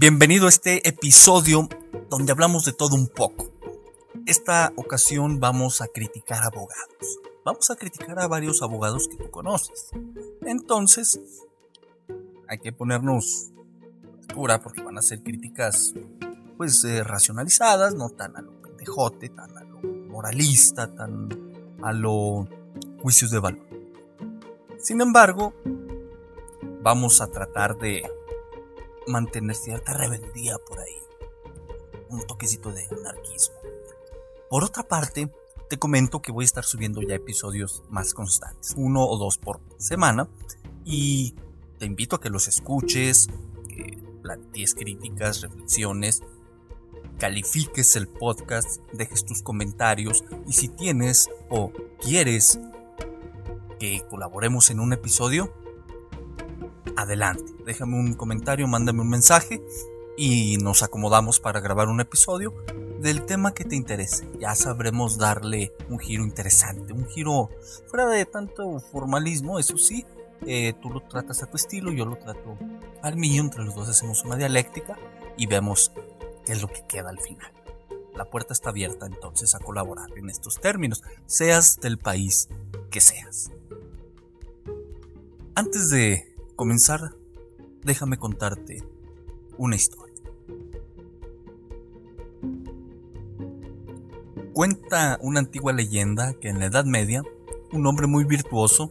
Bienvenido a este episodio donde hablamos de todo un poco. Esta ocasión vamos a criticar abogados vamos a criticar a varios abogados que tú conoces. Entonces, hay que ponernos pura porque van a ser críticas pues eh, racionalizadas, no tan a lo pendejote, tan a lo moralista, tan a lo juicios de valor. Sin embargo, vamos a tratar de mantener cierta rebeldía por ahí, un toquecito de anarquismo. Por otra parte, te comento que voy a estar subiendo ya episodios más constantes, uno o dos por semana, y te invito a que los escuches, que plantees críticas, reflexiones, califiques el podcast, dejes tus comentarios y si tienes o quieres que colaboremos en un episodio, adelante, déjame un comentario, mándame un mensaje y nos acomodamos para grabar un episodio del tema que te interese. Ya sabremos darle un giro interesante, un giro fuera de tanto formalismo, eso sí. Eh, tú lo tratas a tu estilo, yo lo trato al mío, entre los dos hacemos una dialéctica y vemos qué es lo que queda al final. La puerta está abierta entonces a colaborar en estos términos, seas del país que seas. Antes de comenzar, déjame contarte una historia. Cuenta una antigua leyenda que en la Edad Media, un hombre muy virtuoso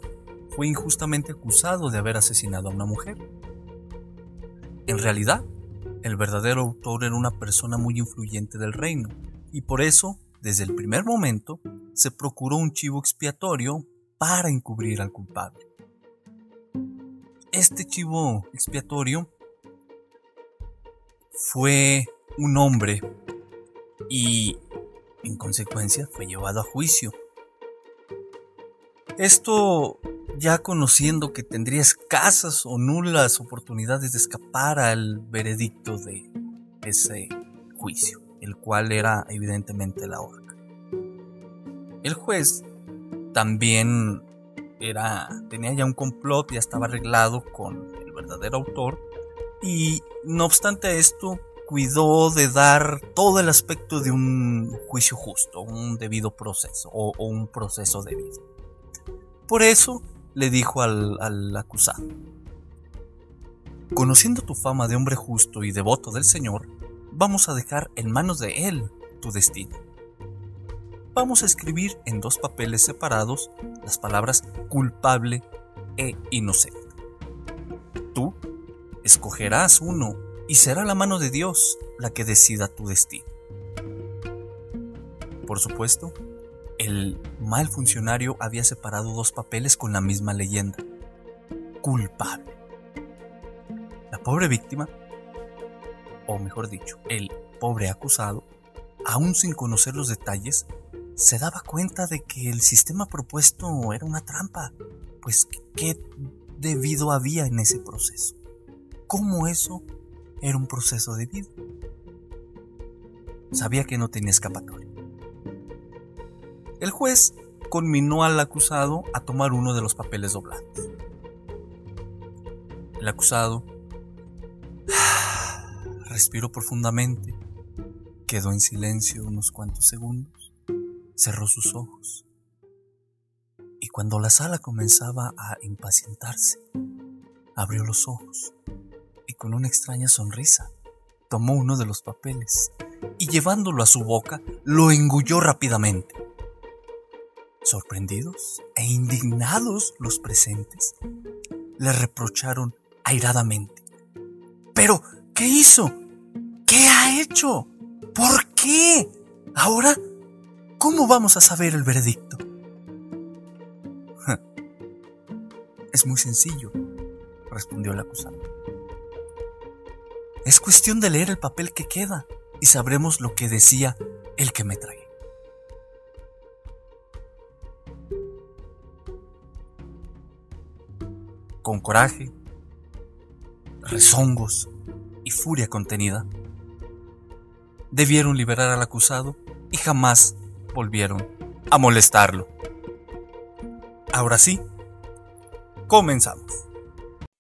fue injustamente acusado de haber asesinado a una mujer. En realidad, el verdadero autor era una persona muy influyente del reino, y por eso, desde el primer momento, se procuró un chivo expiatorio para encubrir al culpable. Este chivo expiatorio fue un hombre y en consecuencia, fue llevado a juicio. Esto ya conociendo que tendría escasas o nulas oportunidades de escapar al veredicto de ese juicio, el cual era evidentemente la horca. El juez también era tenía ya un complot, ya estaba arreglado con el verdadero autor y no obstante esto cuidó de dar todo el aspecto de un juicio justo, un debido proceso o, un proceso debido. Por eso le dijo al, al acusado, conociendo tu fama de hombre justo y devoto del Señor, vamos a dejar en manos de Él tu destino. Vamos a escribir en dos papeles separados las palabras culpable e inocente. Tú escogerás uno y será la mano de Dios la que decida tu destino. Por supuesto, el mal funcionario había separado dos papeles con la misma leyenda. Culpable. La pobre víctima, o mejor dicho, el pobre acusado, aún sin conocer los detalles, se daba cuenta de que el sistema propuesto era una trampa. Pues, ¿qué debido había en ese proceso? ¿Cómo eso era un proceso de vida. Sabía que no tenía escapatoria. El juez conminó al acusado a tomar uno de los papeles doblados. El acusado respiró profundamente, quedó en silencio unos cuantos segundos, cerró sus ojos y cuando la sala comenzaba a impacientarse, abrió los ojos y con una extraña sonrisa tomó uno de los papeles y llevándolo a su boca lo engulló rápidamente. Sorprendidos e indignados los presentes, le reprocharon airadamente. ¿Pero qué hizo? ¿Qué ha hecho? ¿Por qué? Ahora, ¿cómo vamos a saber el veredicto? Es muy sencillo, respondió el acusado. Es cuestión de leer el papel que queda y sabremos lo que decía el que me trae. Con coraje, rezongos y furia contenida, debieron liberar al acusado y jamás volvieron a molestarlo. Ahora sí, comenzamos.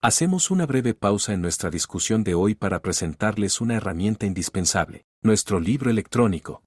Hacemos una breve pausa en nuestra discusión de hoy para presentarles una herramienta indispensable, nuestro libro electrónico.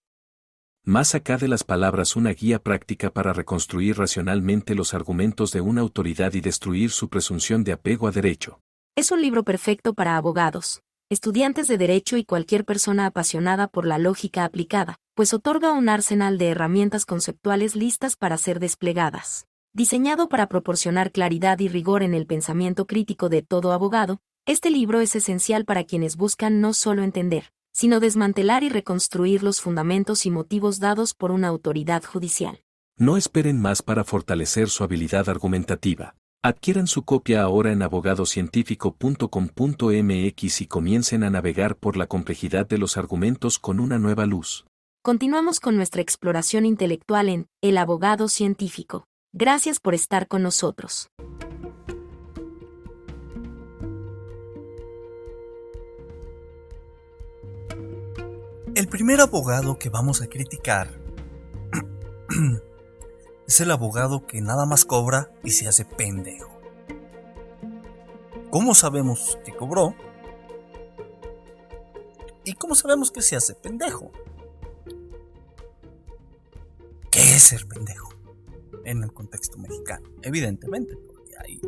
Más acá de las palabras una guía práctica para reconstruir racionalmente los argumentos de una autoridad y destruir su presunción de apego a derecho. Es un libro perfecto para abogados, estudiantes de derecho y cualquier persona apasionada por la lógica aplicada, pues otorga un arsenal de herramientas conceptuales listas para ser desplegadas. Diseñado para proporcionar claridad y rigor en el pensamiento crítico de todo abogado, este libro es esencial para quienes buscan no solo entender, sino desmantelar y reconstruir los fundamentos y motivos dados por una autoridad judicial. No esperen más para fortalecer su habilidad argumentativa. Adquieran su copia ahora en abogadocientífico.com.mx y comiencen a navegar por la complejidad de los argumentos con una nueva luz. Continuamos con nuestra exploración intelectual en El abogado científico. Gracias por estar con nosotros. El primer abogado que vamos a criticar es el abogado que nada más cobra y se hace pendejo. ¿Cómo sabemos que cobró? ¿Y cómo sabemos que se hace pendejo? Es ser pendejo? en el contexto mexicano, evidentemente, porque hay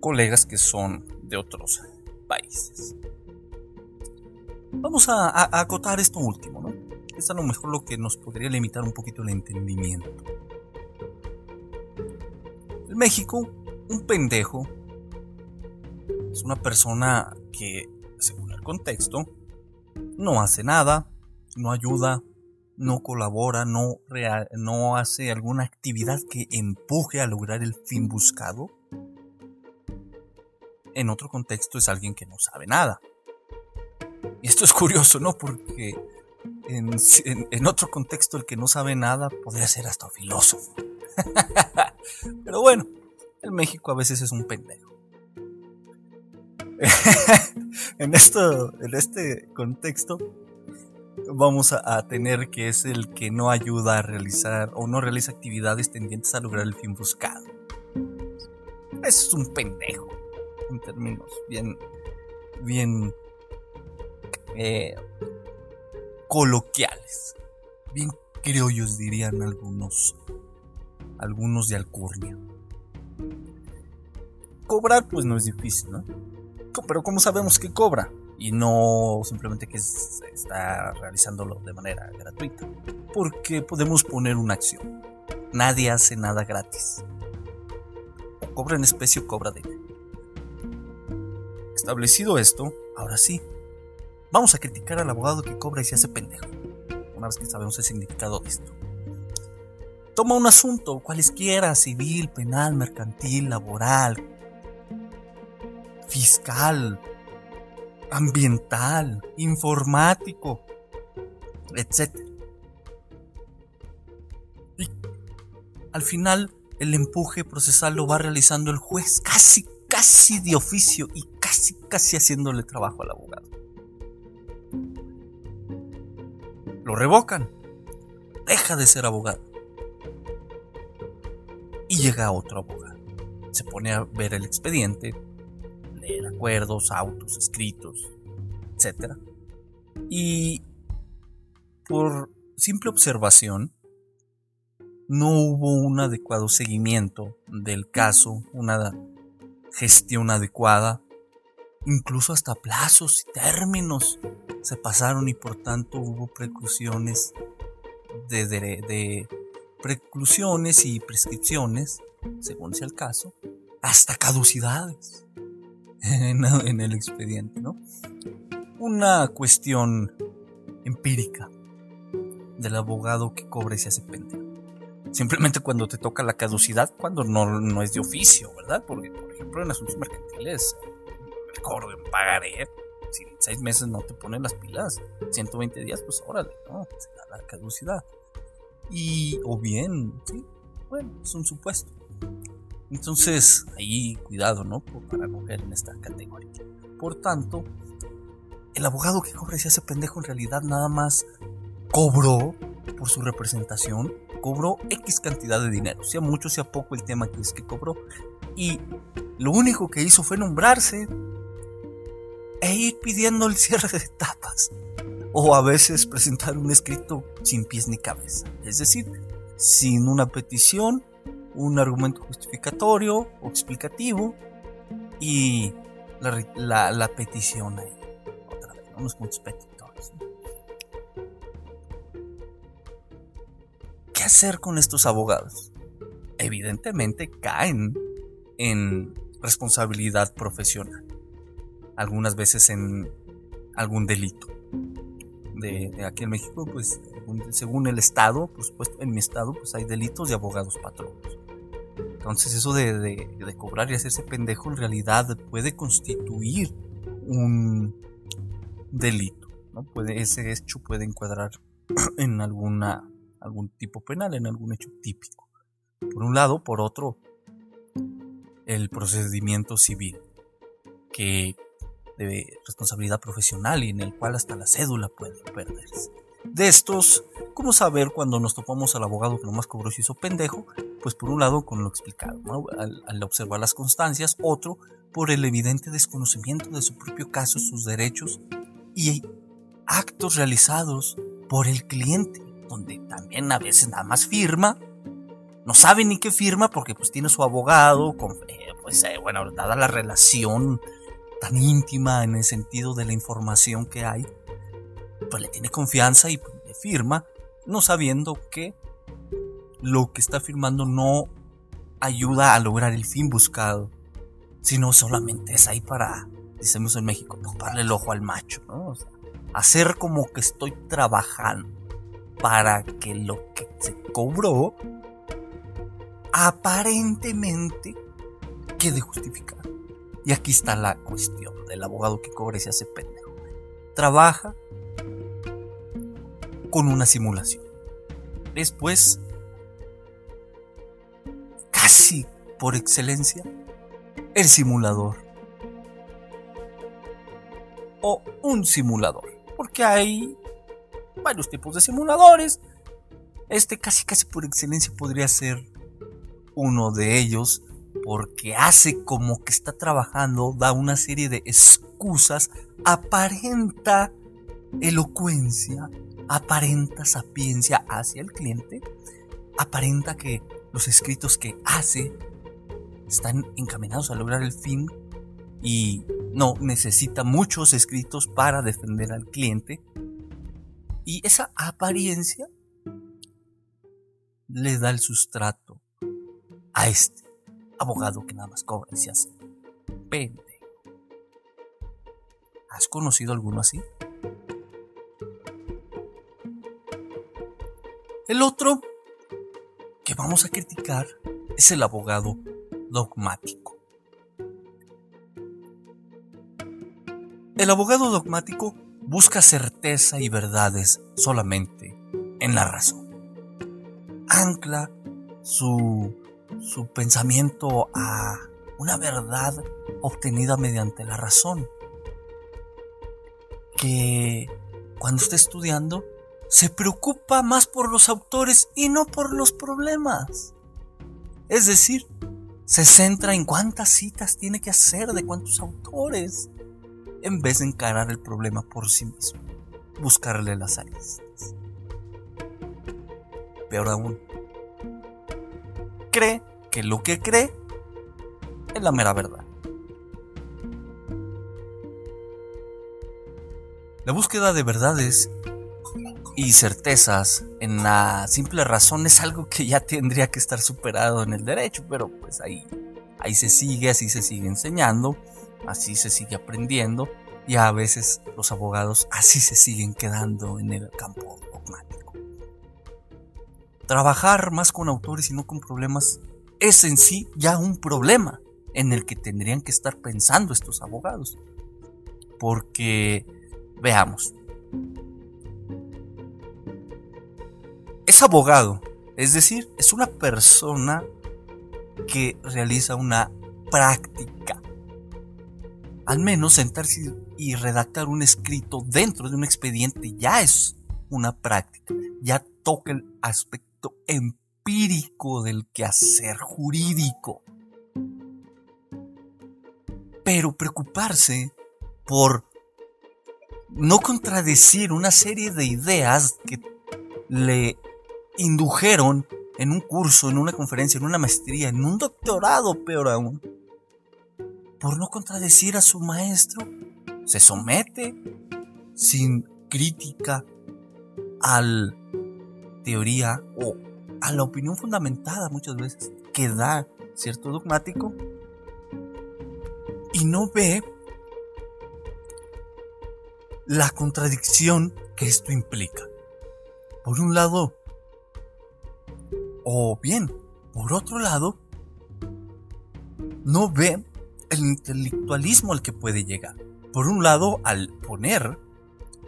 colegas que son de otros países. Vamos a, acotar esto último, ¿no? Es a lo mejor lo que nos podría limitar un poquito el entendimiento. En México, un pendejo es una persona que, según el contexto, no hace nada, no ayuda, no colabora, no, no hace alguna actividad que empuje a lograr el fin buscado, en otro contexto es alguien que no sabe nada. Y esto es curioso, ¿no? Porque en, en, otro contexto el que no sabe nada podría ser hasta filósofo. Pero bueno, el México a veces es un pendejo. en, esto, en este contexto, vamos a, tener que es el que no ayuda a realizar o no realiza actividades tendientes a lograr el fin buscado. Es un pendejo, en términos bien, bien eh, coloquiales, bien criollos dirían algunos, algunos de Alcurnia. Cobrar pues no es difícil, ¿no? Pero ¿cómo sabemos que cobra? Y no simplemente que está realizándolo de manera gratuita. Porque podemos poner una acción. Nadie hace nada gratis. O cobra en especie o cobra de Establecido esto, ahora sí, vamos a criticar al abogado que cobra y se hace pendejo. Una vez que sabemos el significado de esto. Toma un asunto, cualesquiera, civil, penal, mercantil, laboral, fiscal, ambiental, informático, etc. Al final el empuje procesal lo va realizando el juez casi, casi de oficio y casi, casi haciéndole trabajo al abogado. Lo revocan. Deja de ser abogado. y llega otro abogado. Se pone a ver el expediente, acuerdos, autos, escritos, etc. Y por simple observación, no hubo un adecuado seguimiento del caso, una gestión adecuada, incluso hasta plazos y términos se pasaron y por tanto hubo preclusiones de, de, preclusiones y prescripciones, según sea el caso, hasta caducidades en, el expediente, ¿no? Una cuestión empírica del abogado que cobra y se hace pendejo. Simplemente cuando te toca la caducidad, cuando no, no es de oficio, ¿verdad? Porque, por ejemplo, en asuntos mercantiles, recuerdo en pagaré, si en seis meses no te ponen las pilas, 120 días, pues órale, ¿no? Se da la caducidad. Y, o bien, sí, bueno, es un supuesto. Entonces, ahí cuidado, ¿no? Para no en esta categoría. Por tanto, el abogado que cobra ese pendejo en realidad nada más cobró por su representación, cobró X cantidad de dinero, sea mucho, sea poco el tema que es que cobró. Y lo único que hizo fue nombrarse e ir pidiendo el cierre de etapas. O a veces presentar un escrito sin pies ni cabeza. Es decir, sin una petición, un argumento justificatorio o explicativo y la, petición ahí. Otra vez, unos puntos petitores. ¿Qué hacer con estos abogados? Evidentemente caen en responsabilidad profesional algunas veces en algún delito. De, aquí en México, pues según el estado, por supuesto, en mi estado, pues hay delitos de abogados patronos. Entonces eso de, cobrar y hacerse pendejo en realidad puede constituir un delito. ¿no? Puede, ese hecho puede encuadrar en alguna, algún tipo penal, en algún hecho típico. Por un lado, por otro, el procedimiento civil, que de responsabilidad profesional y en el cual hasta la cédula puede perderse. De estos, ¿cómo saber cuando nos topamos al abogado que nomás cobró y hizo pendejo? Pues por un lado con lo explicado, al, observar las constancias, otro por el evidente desconocimiento de su propio caso, sus derechos y actos realizados por el cliente, donde también a veces nada más firma, no sabe ni qué firma porque pues tiene su abogado, con, eh, pues eh, bueno, dada la relación tan íntima en el sentido de la información que hay, pues le tiene confianza y le firma, no sabiendo que lo que está firmando no ayuda a lograr el fin buscado, sino solamente es ahí para, decimos en México, toparle el ojo al macho, ¿no? hacer como que estoy trabajando para que lo que se cobró aparentemente quede justificado. Y aquí está la cuestión del abogado que cobra y se hace pendejo. Trabaja con una simulación. Después, casi por excelencia, el simulador. O un simulador. Porque hay varios tipos de simuladores. Este casi casi por excelencia podría ser uno de ellos porque hace como que está trabajando, da una serie de excusas, aparenta elocuencia, aparenta sapiencia hacia el cliente, aparenta que los escritos que hace están encaminados a lograr el fin y no necesita muchos escritos para defender al cliente. Y esa apariencia le da el sustrato a este abogado que nada más cobra y se hace pendejo. ¿Has conocido alguno así? El otro que vamos a criticar es el abogado dogmático. El abogado dogmático busca certeza y verdades solamente en la razón. Ancla su su pensamiento a una verdad obtenida mediante la razón. Que cuando está estudiando se preocupa más por los autores y no por los problemas. Es decir, se centra en cuántas citas tiene que hacer de cuántos autores, en vez de encarar el problema por sí mismo, buscarle las aristas. Peor aún, cree que lo que cree es la mera verdad. La búsqueda de verdades y certezas en la simple razón es algo que ya tendría que estar superado en el derecho, pero pues ahí, ahí se sigue, así se sigue enseñando, así se sigue aprendiendo y a veces los abogados así se siguen quedando en el campo dogmático. Trabajar más con autores y no con problemas es en sí ya un problema en el que tendrían que estar pensando estos abogados. Porque, veamos, es abogado, es decir, es una persona que realiza una práctica. Al menos sentarse y redactar un escrito dentro de un expediente ya es una práctica, ya toca el aspecto empírico del quehacer jurídico. Pero preocuparse por no contradecir una serie de ideas que le indujeron en un curso, en una conferencia, en una maestría, en un doctorado, peor aún, por no contradecir a su maestro, se somete sin crítica a la teoría o a la opinión fundamentada muchas veces que da cierto dogmático y no ve la contradicción que esto implica. Por un lado, o bien, por otro lado, no ve el intelectualismo al que puede llegar. Por un lado, al poner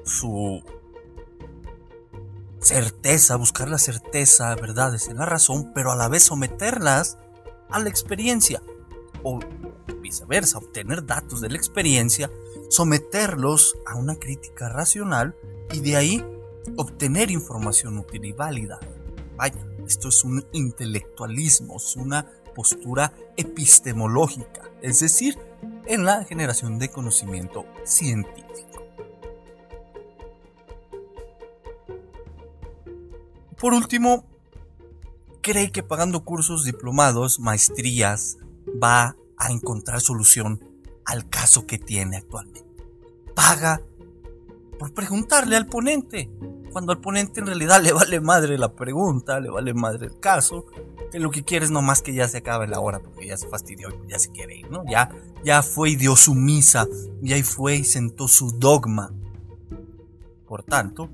su certeza, buscar la certeza, verdades en la razón, pero a la vez someterlas a la experiencia. O viceversa, obtener datos de la experiencia, someterlos a una crítica racional y de ahí obtener información útil y válida. Vaya, esto es un intelectualismo, es una postura epistemológica, es decir, en la generación de conocimiento científico. Por último, cree que pagando cursos, diplomados, maestrías, va a encontrar solución al caso que tiene actualmente. Paga por preguntarle al ponente, cuando al ponente en realidad le vale madre la pregunta, le vale madre el caso, que lo que quiere es nomás que ya se acabe la hora porque ya se fastidió y ya se quiere ir, ¿no? Ya, ya fue y dio su misa, y ahí fue y sentó su dogma. Por tanto,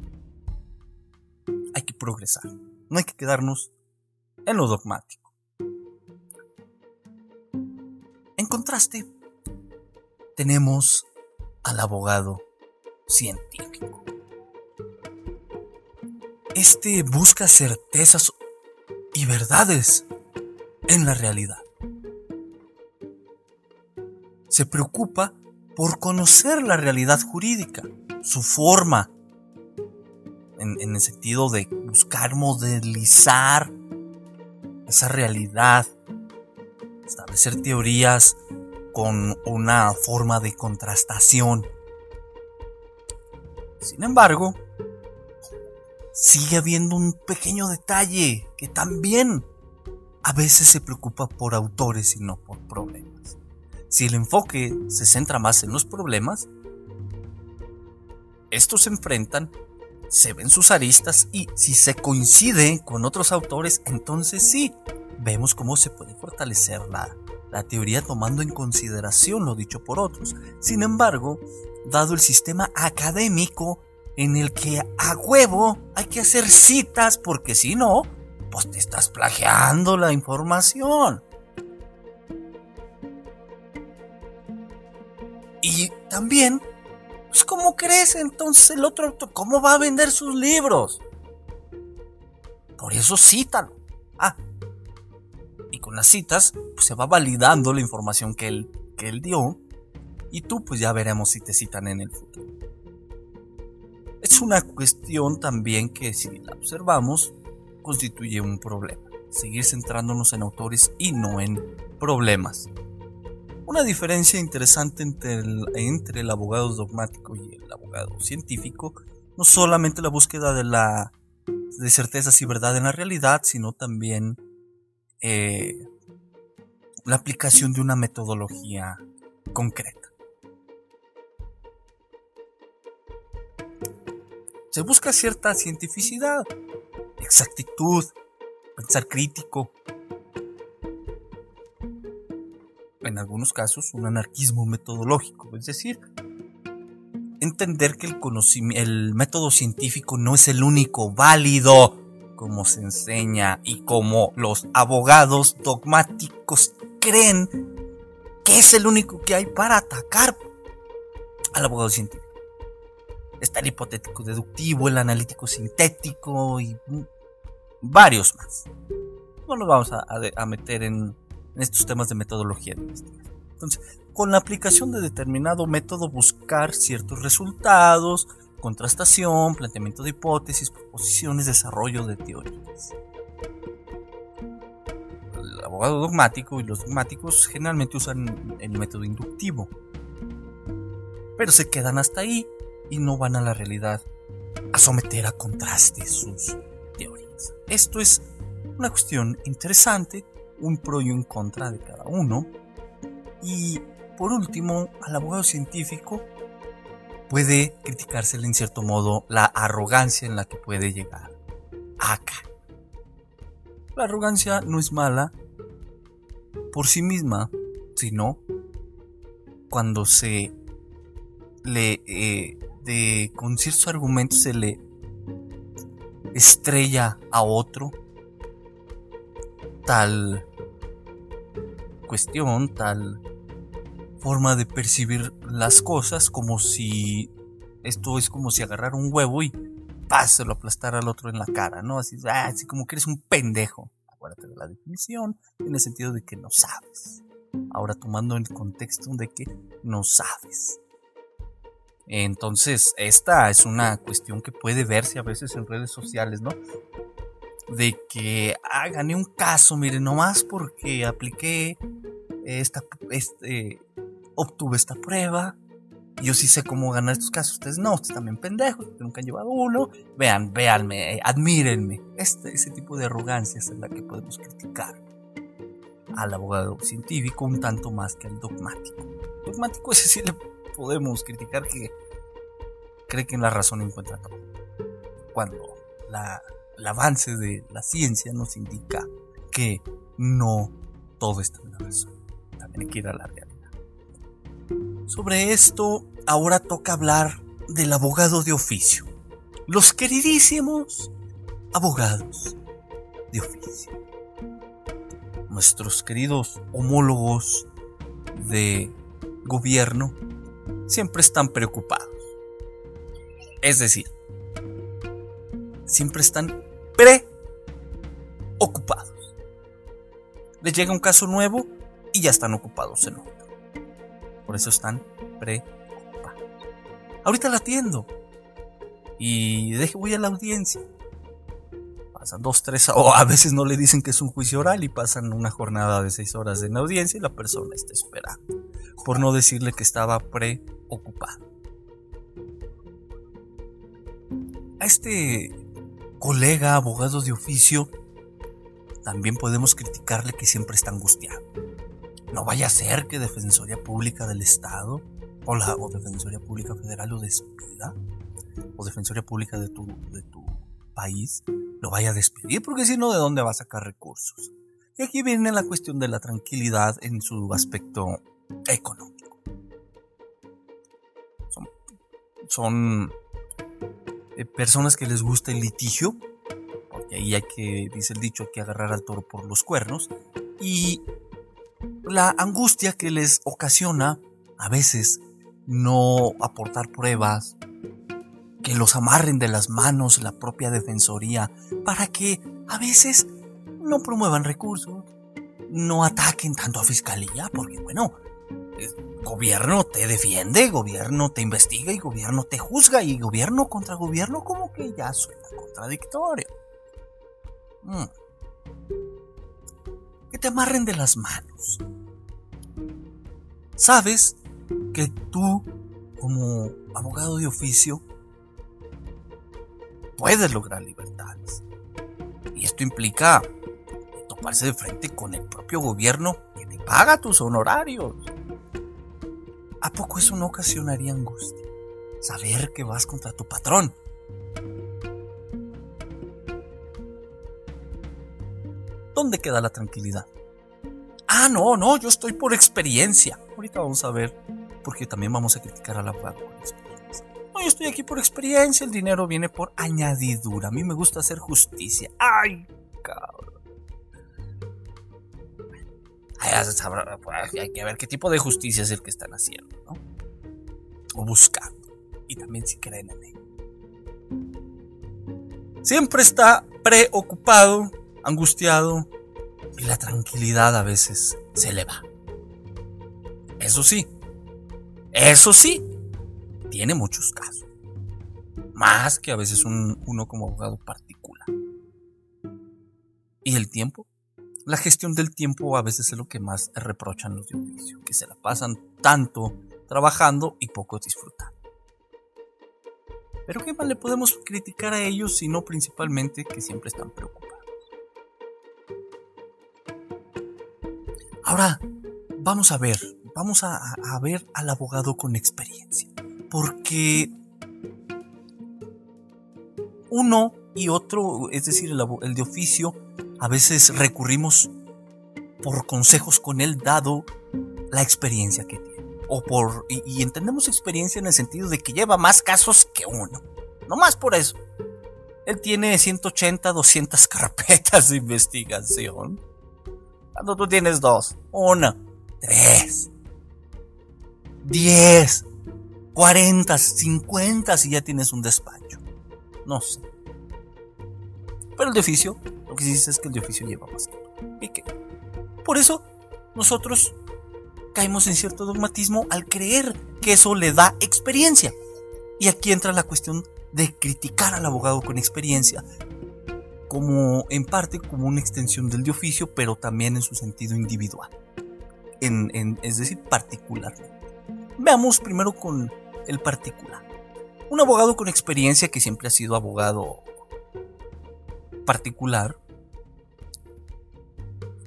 hay que progresar, no hay que quedarnos en lo dogmático. En contraste, tenemos al abogado científico. Este busca certezas y verdades en la realidad. Se preocupa por conocer la realidad jurídica, su forma, en, el sentido de buscar modelizar esa realidad, establecer teorías con una forma de contrastación. Sin embargo, sigue habiendo un pequeño detalle que también a veces se preocupa por autores y no por problemas. Si el enfoque se centra más en los problemas, estos se enfrentan, se ven sus aristas y si se coincide con otros autores, entonces sí, vemos cómo se puede fortalecer la, la teoría tomando en consideración lo dicho por otros. Sin embargo, dado el sistema académico en el que a huevo hay que hacer citas porque si no, pues te estás plagiando la información. Y también, pues ¿cómo crees entonces el otro? ¿Cómo va a vender sus libros? Por eso cítalo. Ah, y con las citas, pues se va validando la información que él, que él dio. Y tú, pues ya veremos si te citan en el futuro. Es una cuestión también que si la observamos constituye un problema. seguir centrándonos en autores y no en problemas. Una diferencia interesante entre el, abogado dogmático y el abogado científico no solamente la búsqueda de la de certezas y verdad en la realidad, sino también eh, la aplicación de una metodología concreta. Se busca cierta cientificidad, exactitud, pensar crítico, en algunos casos un anarquismo metodológico, es decir, entender que el, método científico no es el único válido, como se enseña y como los abogados dogmáticos creen que es el único que hay para atacar al abogado científico. Está el hipotético deductivo, el analítico sintético y varios más. No nos vamos a meter en en estos temas de metodología Entonces, con la aplicación de determinado método buscar ciertos resultados, contrastación, planteamiento de hipótesis, proposiciones, desarrollo de teorías. El abogado dogmático y los dogmáticos generalmente usan el método inductivo, pero se quedan hasta ahí y no van a la realidad a someter a contraste sus teorías. Esto es una cuestión interesante un pro y un contra de cada uno. Y por último, al abogado científico puede criticársele en cierto modo la arrogancia en la que puede llegar acá. La arrogancia no es mala por sí misma, sino cuando se le eh, de con ciertos argumentos se le estrella a otro tal cuestión, tal forma de percibir las cosas como si esto es como si agarrara un huevo y se lo aplastara al otro en la cara, ¿no? Así, ah, así como que eres un pendejo. Acuérdate de la definición, en el sentido de que no sabes. Ahora tomando el contexto de que no sabes. Entonces, esta es una cuestión que puede verse a veces en redes sociales, ¿no? de que ah, gané un caso, miren, nomás porque apliqué esta, este, obtuve esta prueba. Yo sí sé cómo ganar estos casos. Ustedes no, ustedes también pendejos, nunca han llevado uno. Vean, véanme, admírenme. Este, ese tipo de arrogancia es la que podemos criticar al abogado científico un tanto más que al dogmático. Dogmático ese sí le podemos criticar que cree que en la razón encuentra todo. Cuando el avance de la ciencia nos indica que no todo está en la razón. También hay que ir a la realidad. Sobre esto, ahora toca hablar del abogado de oficio. Los queridísimos abogados de oficio. Nuestros queridos homólogos de gobierno siempre están preocupados. Es decir, siempre están preocupados. Les llega un caso nuevo y ya están ocupados en otro. Por eso están preocupados. Ahorita la atiendo. Y deje, voy a la audiencia. Pasan dos, tres, o a veces no le dicen que es un juicio oral y pasan una jornada de seis horas en la audiencia y la persona está esperando. Por no decirle que estaba preocupado. A este colega abogado de oficio, también podemos criticarle que siempre está angustiado. No vaya a ser que Defensoría Pública del Estado o la o Defensoría Pública Federal lo despida o Defensoría Pública de tu, de tu país lo vaya a despedir porque si no, ¿de dónde va a sacar recursos? Y aquí viene la cuestión de la tranquilidad en su aspecto económico. Son, eh, personas que les gusta el litigio, porque ahí hay que, dice el dicho, hay que agarrar al toro por los cuernos, y la angustia que les ocasiona a veces no aportar pruebas, que los amarren de las manos la propia defensoría, para que a veces no promuevan recursos, no ataquen tanto a fiscalía, porque bueno, gobierno te defiende, gobierno te investiga y gobierno te juzga y gobierno contra gobierno como que ya suena contradictorio. Mm. que te amarren de las manos. Sabes que tú, como abogado de oficio, puedes lograr libertades. Y esto implica toparse de frente con el propio gobierno que te paga tus honorarios. ¿A poco eso no ocasionaría angustia? Saber que vas contra tu patrón. ¿Dónde queda la tranquilidad? Ah, no, no, yo estoy por experiencia. Ahorita vamos a ver, porque también vamos a criticar al abogado por experiencia. No, yo estoy aquí por experiencia, el dinero viene por añadidura. A mí me gusta hacer justicia. ¡Ay, cabrón! Hay que ver qué tipo de justicia es el que están haciendo, ¿no? O buscando. Y también si creen en él. Siempre está preocupado, angustiado, y la tranquilidad a veces se le va. Eso sí, eso sí, tiene muchos casos. Más que a veces uno como abogado particular. ¿Y el tiempo? La gestión del tiempo a veces es lo que más reprochan los de oficio, que se la pasan tanto trabajando y poco disfrutando. Pero ¿qué más le podemos criticar a ellos sino principalmente que siempre están preocupados? Ahora, vamos a ver, vamos a, ver al abogado con experiencia. Porque uno y otro, es decir, el de oficio, a veces recurrimos por consejos con él dado la experiencia que tiene. O por, y, entendemos experiencia en el sentido de que lleva más casos que uno. No más por eso. Él tiene 180, 200 carpetas de investigación. Cuando tú tienes dos, una, tres, diez, cuarenta, cincuenta si ya tienes un despacho. No sé. Pero el de oficio, lo que sí dice es que el de oficio lleva más. ¿Y? Por eso, nosotros caemos en cierto dogmatismo al creer que eso le da experiencia. Y aquí entra la cuestión de criticar al abogado con experiencia, como en parte como una extensión del de oficio, pero también en su sentido individual, en, es decir, particular. Veamos primero con el particular. Un abogado con experiencia que siempre ha sido abogado particular,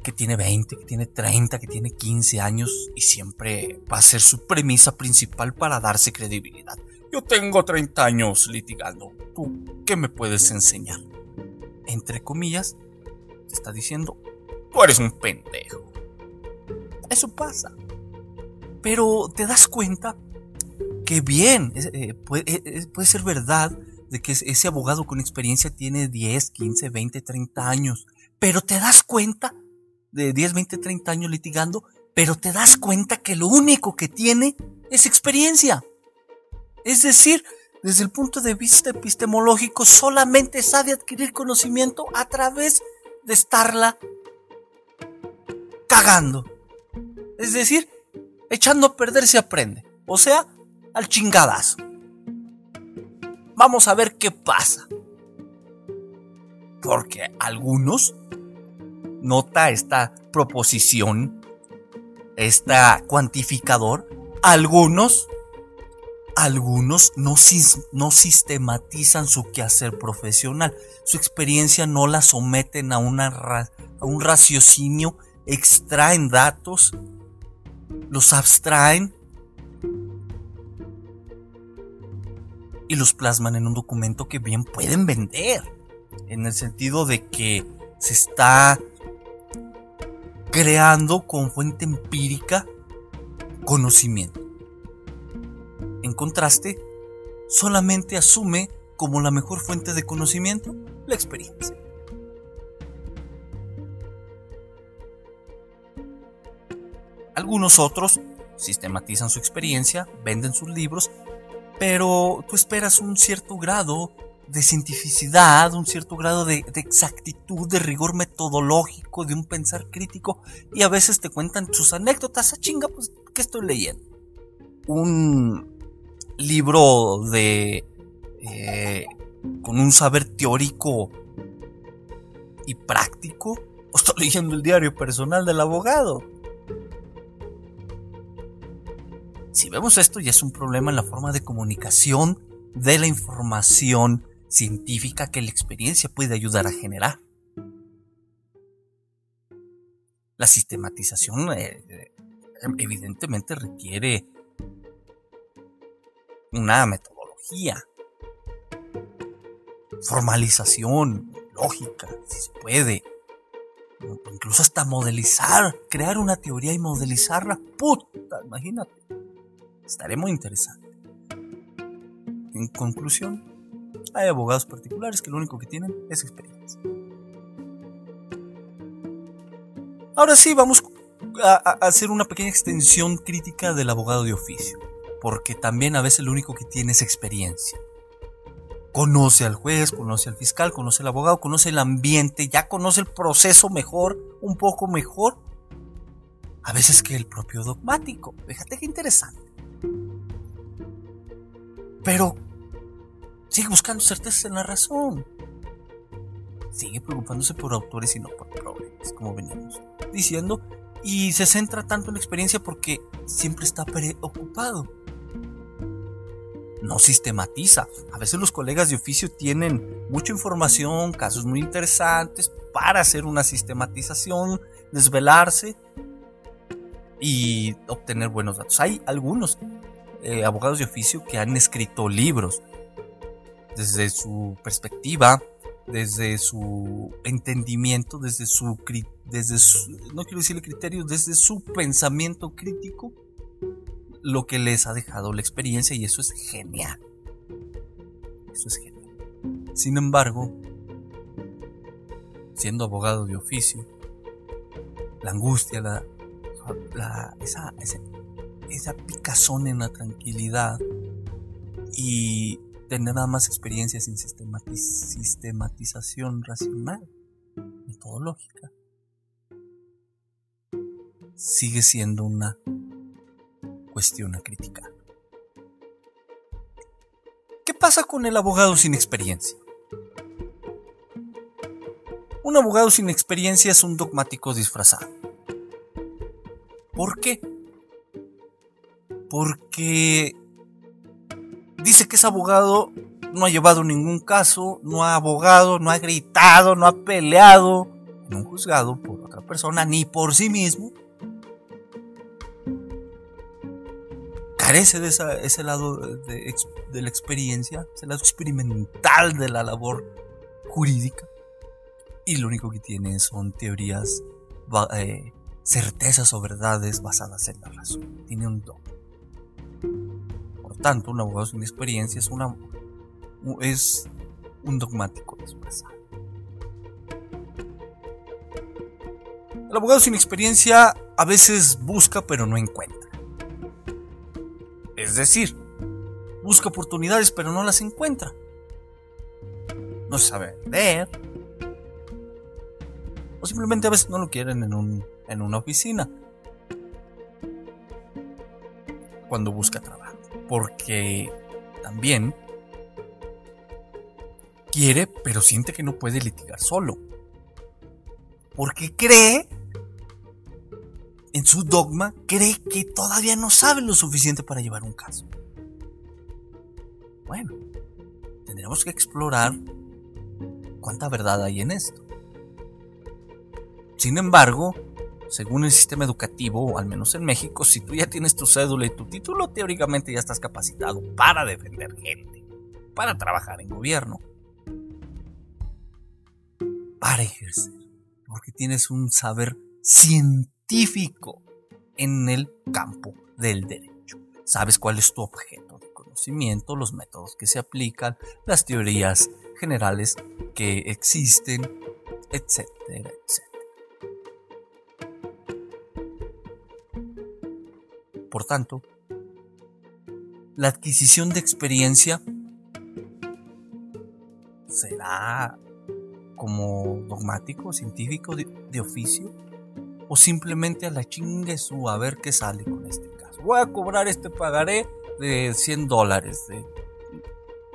que tiene 20, que tiene 30, que tiene 15 años y siempre va a ser su premisa principal para darse credibilidad. Yo tengo 30 años litigando. ¿Tú qué me puedes enseñar? Entre comillas, te está diciendo, tú eres un pendejo. Eso pasa. Pero te das cuenta que bien, eh, puede, puede ser verdad de que ese abogado con experiencia tiene 10, 15, 20, 30 años, pero te das cuenta de 10, 20, 30 años litigando, pero te das cuenta que lo único que tiene es experiencia. Es decir, desde el punto de vista epistemológico, solamente sabe adquirir conocimiento a través de estarla cagando. Es decir, echando a perder se aprende. O sea, al chingadazo. Vamos a ver qué pasa. Porque algunos, nota esta proposición, esta cuantificador, algunos, algunos no, no sistematizan su quehacer profesional. Su experiencia no la someten a, una, a un raciocinio, extraen datos, los abstraen y los plasman en un documento que bien pueden vender. En el sentido de que se está creando con fuente empírica conocimiento. En contraste, solamente asume como la mejor fuente de conocimiento la experiencia. Algunos otros sistematizan su experiencia, venden sus libros pero tú esperas un cierto grado de cientificidad, un cierto grado de, exactitud, de rigor metodológico, de un pensar crítico, y a veces te cuentan sus anécdotas. a ah, chinga, pues, ¿qué estoy leyendo? Un libro de. Eh, con un saber teórico y práctico, O estoy leyendo el diario personal del abogado. Si vemos esto, ya es un problema en la forma de comunicación de la información científica que la experiencia puede ayudar a generar. La sistematización eh, eh, evidentemente requiere una metodología, formalización, lógica, si se puede. Incluso hasta modelizar, crear una teoría y modelizarla. Puta, imagínate. Estaré muy interesante. En conclusión, hay abogados particulares que lo único que tienen es experiencia. Ahora sí, vamos a, hacer una pequeña extensión crítica del abogado de oficio, porque también a veces lo único que tiene es experiencia. Conoce al juez, conoce al fiscal, conoce al abogado, conoce el ambiente, ya conoce el proceso mejor, un poco mejor, a veces que el propio dogmático. Fíjate qué interesante. Pero sigue buscando certezas en la razón. Sigue preocupándose por autores y no por problemas, como veníamos diciendo, y se centra tanto en la experiencia porque siempre está preocupado. No sistematiza. A veces los colegas de oficio tienen mucha información, casos muy interesantes para hacer una sistematización, desvelarse y obtener buenos datos. Hay algunos eh, abogados de oficio que han escrito libros desde su perspectiva, desde su entendimiento, desde su, desde no quiero decirle criterio, desde su pensamiento crítico, lo que les ha dejado la experiencia y eso es genial. Eso es genial. Sin embargo, siendo abogado de oficio, la angustia, la, esa, esa picazón en la tranquilidad y tener más experiencia sin sistematización racional, metodológica, sigue siendo una cuestión a criticar. ¿Qué pasa con el abogado sin experiencia? Un abogado sin experiencia es un dogmático disfrazado. ¿Por qué? Porque dice que es abogado, no ha llevado ningún caso, no ha abogado, no ha gritado, no ha peleado en un juzgado por otra persona ni por sí mismo. Carece de ese lado de, la experiencia, ese lado experimental de la labor jurídica. Y lo único que tiene son teorías, eh, certezas o verdades basadas en la razón. Tiene un don tanto, un abogado sin experiencia es, una, es un dogmático disfrazado. El abogado sin experiencia a veces busca pero no encuentra. Es decir, busca oportunidades pero no las encuentra. No sabe leer. O simplemente a veces no lo quieren en una oficina. Cuando busca trabajo porque también quiere, pero siente que no puede litigar solo. Porque cree, en su dogma, cree que todavía no sabe lo suficiente para llevar un caso. Bueno, tendremos que explorar cuánta verdad hay en esto. Sin embargo, según el sistema educativo, al menos en México, si tú ya tienes tu cédula y tu título, teóricamente ya estás capacitado para defender gente, para trabajar en gobierno, para ejercer, porque tienes un saber científico en el campo del derecho. Sabes cuál es tu objeto de conocimiento, los métodos que se aplican, las teorías generales que existen, etcétera, etcétera. Por tanto, la adquisición de experiencia será como dogmático, científico, de, oficio, o simplemente a la chingue su a ver qué sale con este caso. Voy a cobrar este pagaré de 100 dólares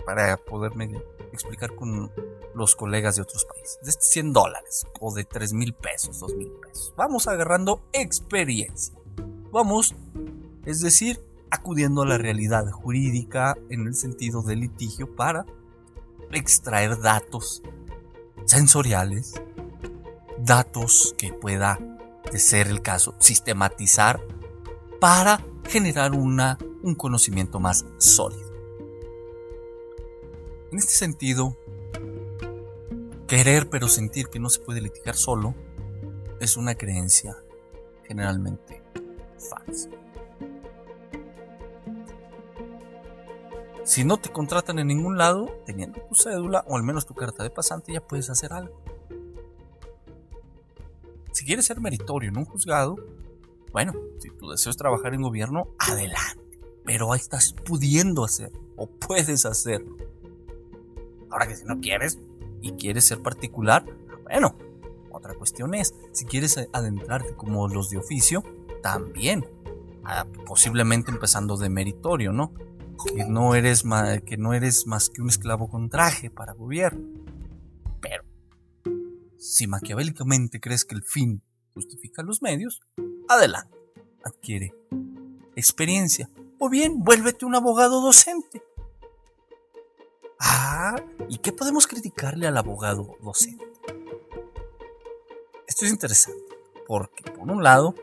para poderme explicar con los colegas de otros países, de 100 dólares o de 3 mil pesos, 2 mil pesos. Vamos agarrando experiencia. Vamos, es decir, acudiendo a la realidad jurídica en el sentido del litigio para extraer datos sensoriales, datos que pueda, de ser el caso, sistematizar para generar una, un conocimiento más sólido. En este sentido, querer pero sentir que no se puede litigar solo es una creencia generalmente falsa. Si no te contratan en ningún lado, teniendo tu cédula o al menos tu carta de pasante, ya puedes hacer algo. Si quieres ser meritorio en un juzgado, bueno, si tu deseo es trabajar en gobierno, adelante. Pero ahí estás pudiendo hacer o puedes hacerlo. Ahora que si no quieres y quieres ser particular, bueno, otra cuestión es, si quieres adentrarte como los de oficio, también, ah, posiblemente empezando de meritorio, ¿no? Que no eres más, que no eres más que un esclavo con traje para gobierno. Pero, si maquiavélicamente crees que el fin justifica los medios, adelante, adquiere experiencia. O bien, vuélvete un abogado docente. Ah, ¿y qué podemos criticarle al abogado docente? Esto es interesante, porque por un lado,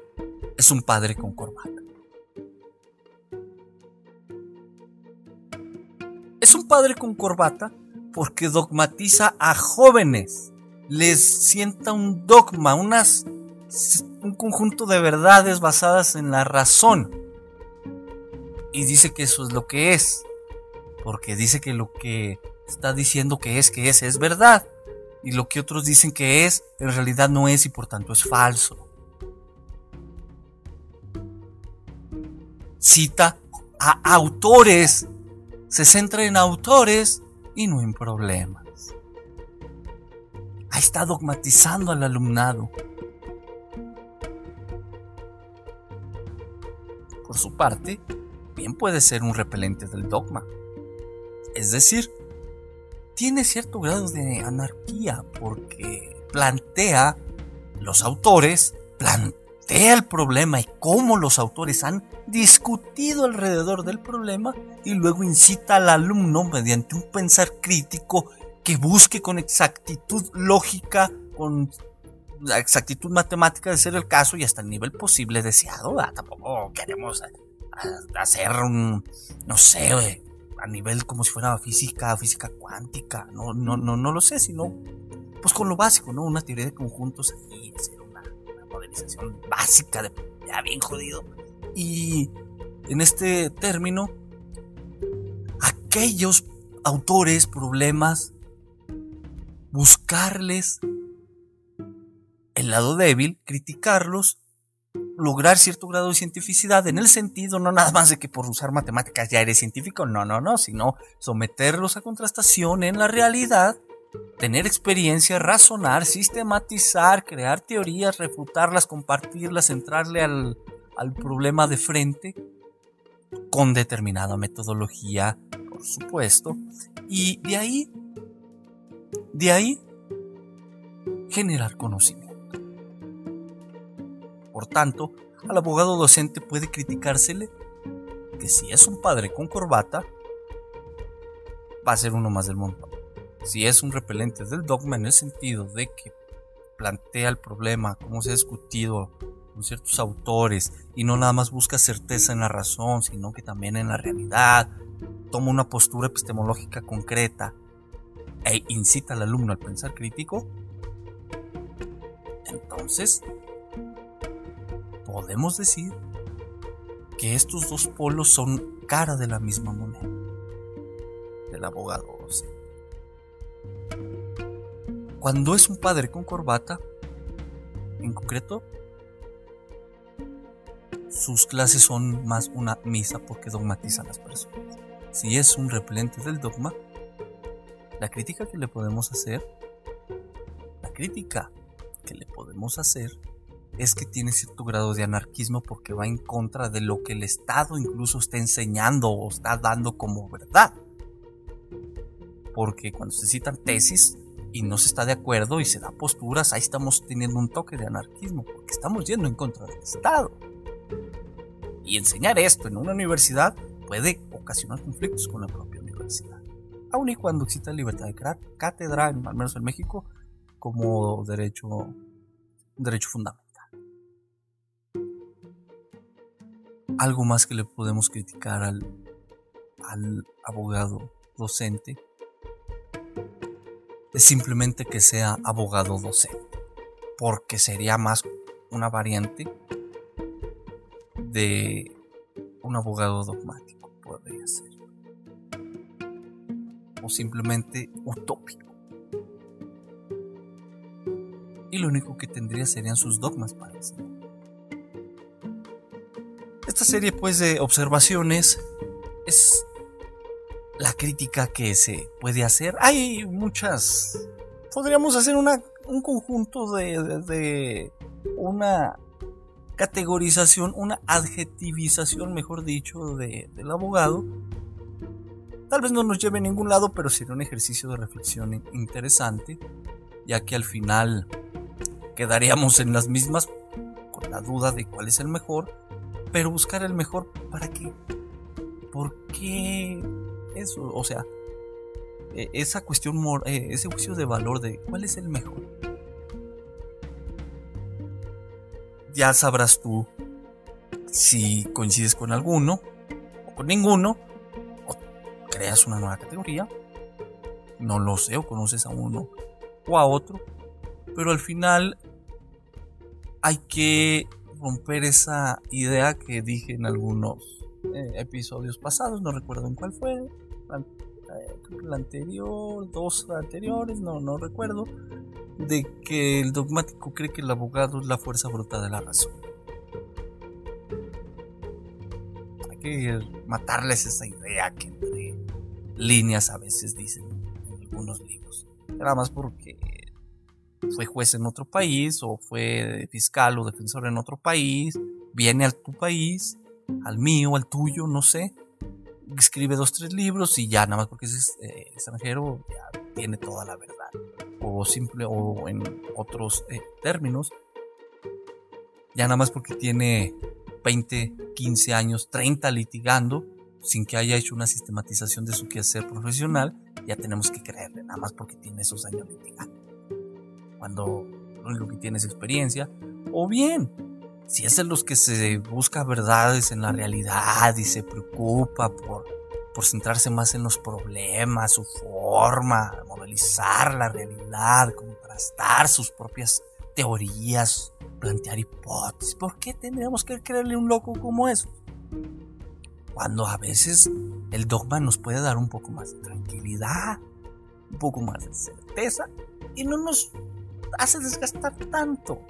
es un padre con corbata. Es un padre con corbata porque dogmatiza a jóvenes, les sienta un dogma, unas, un conjunto de verdades basadas en la razón. Y dice que eso es lo que es porque dice que lo que está diciendo que es, que es, es verdad. Y lo que otros dicen que es, en realidad no es y por tanto es falso. Cita a autores, se centra en autores y no en problemas. Ahí está dogmatizando al alumnado. Por su parte, bien puede ser un repelente del dogma. Es decir, tiene cierto grado de anarquía porque plantea los autores, plantea el problema y cómo los autores han discutido alrededor del problema y luego incita al alumno mediante un pensar crítico que busque con exactitud lógica, con la exactitud matemática de ser el caso y hasta el nivel posible deseado. Tampoco queremos hacer un, no sé, a nivel como si fuera física, física cuántica, no, no, no, no lo sé, sino pues con lo básico, ¿no? Una teoría de conjuntos aquí, hacer básica de ya bien jodido. Y en este término, aquellos autores, problemas, buscarles el lado débil, criticarlos lograr cierto grado de cientificidad en el sentido no nada más de que por usar matemáticas ya eres científico, no, no, no, sino someterlos a contrastación en la realidad, tener experiencia, razonar, sistematizar, crear teorías, refutarlas, compartirlas, entrarle al, al problema de frente con determinada metodología, por supuesto, y de ahí, de ahí, generar conocimiento. Por tanto, al abogado docente puede criticársele que si es un padre con corbata, va a ser uno más del mundo. Si es un repelente del dogma en el sentido de que plantea el problema, como se ha discutido con ciertos autores, y no nada más busca certeza en la razón, sino que también en la realidad, toma una postura epistemológica concreta e incita al alumno al pensar crítico, entonces podemos decir que estos dos polos son cara de la misma moneda del abogado Cuando es un padre con corbata, en concreto, sus clases son más una misa porque dogmatiza a las personas. Si es un repelente del dogma, la crítica que le podemos hacer, la crítica que le podemos hacer es que tiene cierto grado de anarquismo porque va en contra de lo que el Estado incluso está enseñando o está dando como verdad. Porque cuando se citan tesis, y no se está de acuerdo y se da posturas, ahí estamos teniendo un toque de anarquismo, porque estamos yendo en contra del Estado. Y enseñar esto en una universidad puede ocasionar conflictos con la propia universidad. Aun y cuando exista libertad de cátedra, al menos en México, como derecho, derecho fundamental. Algo más que le podemos criticar al, al abogado docente es simplemente que sea abogado docente, porque sería más una variante de un abogado dogmático, podría ser, o simplemente utópico. Y lo único que tendría serían sus dogmas para enseñar. Esta serie pues de observaciones es la crítica que se puede hacer. Hay muchas. Podríamos hacer una, un conjunto de, de, una categorización, una adjetivización, mejor dicho, de, del abogado. Tal vez no nos lleve a ningún lado, pero sería un ejercicio de reflexión interesante, ya que al final quedaríamos en las mismas con la duda de cuál es el mejor, pero buscar el mejor para qué. ¿Por qué eso, o sea, e, esa cuestión, eh, ese juicio de valor de cuál es el mejor. Ya sabrás tú si coincides con alguno o con ninguno, o creas una nueva categoría. No lo sé, o conoces a uno o a otro, pero al final hay que romper esa idea que dije en algunos eh, episodios pasados, no recuerdo en cuál fue, el anterior, dos anteriores, no, no recuerdo, de que el dogmático cree que el abogado es la fuerza bruta de la razón. Hay que matarles esa idea que entre líneas a veces dicen en algunos libros. Nada más porque fue juez en otro país o fue fiscal o defensor en otro país, viene a tu país al mío, al tuyo, no sé. Escribe dos, tres libros y ya, nada más porque es eh, extranjero, ya tiene toda la verdad. O simple, o en otros eh, términos, ya nada más porque tiene 20, 15 años, 30 litigando, sin que haya hecho una sistematización de su quehacer profesional, ya tenemos que creerle, nada más porque tiene esos años litigando. Cuando lo que tiene es experiencia, o bien si es de los que se busca verdades en la realidad y se preocupa por, por centrarse más en los problemas, su forma, modelizar la realidad, contrastar sus propias teorías, plantear hipótesis, ¿por qué tendríamos que creerle un loco como eso? Cuando a veces el dogma nos puede dar un poco más de tranquilidad, un poco más de certeza y no nos hace desgastar tanto.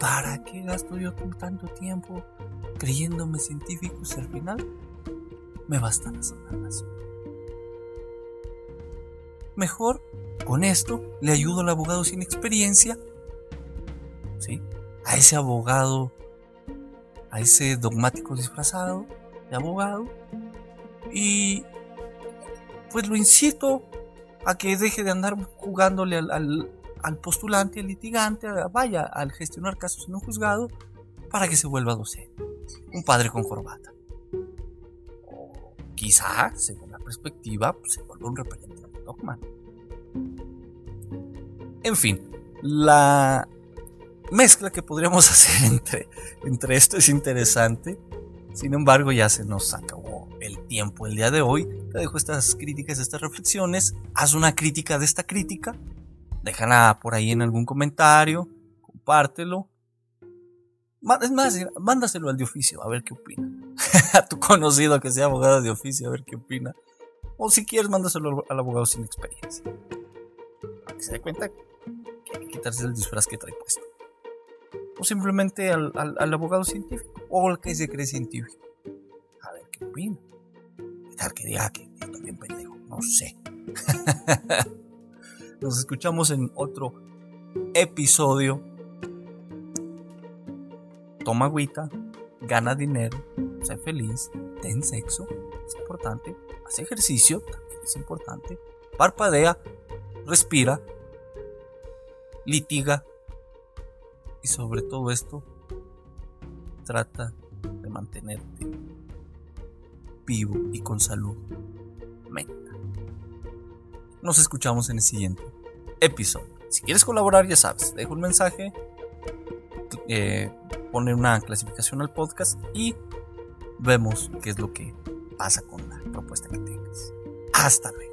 ¿Para qué gasto yo tanto tiempo creyéndome científico si al final me bastan las semanas? Mejor con esto le ayudo al abogado sin experiencia, ¿sí? A ese abogado, a ese dogmático disfrazado de abogado y pues lo incito a que deje de andar jugándole al al postulante, al litigante, vaya al gestionar casos en un juzgado para que se vuelva docente. Un padre con corbata. O quizá, según la perspectiva, pues, se vuelva un representante dogma. En fin, la mezcla que podríamos hacer entre, entre esto es interesante. Sin embargo, ya se nos acabó el tiempo el día de hoy. Te dejo estas críticas, estas reflexiones. Haz una crítica de esta crítica déjala por ahí en algún comentario, compártelo. Es más, mándaselo al de oficio, a ver qué opina. a tu conocido que sea abogado de oficio, a ver qué opina. O si quieres, mándaselo al abogado sin experiencia. Para que se dé cuenta que hay que quitarse el disfraz que trae puesto. O simplemente al, abogado científico. O al que se cree científico. A ver qué opina. tal que diga que yo también pendejo? No sé. Nos escuchamos en otro episodio. Toma agüita, gana dinero, sé feliz, ten sexo, es importante, haz ejercicio, también es importante, parpadea respira, litiga y sobre todo esto, trata de mantenerte vivo y con salud mental. Nos escuchamos en el siguiente episodio. Si quieres colaborar, ya sabes, dejo un mensaje, eh, pone una clasificación al podcast y vemos qué es lo que pasa con la propuesta que tengas. Hasta luego.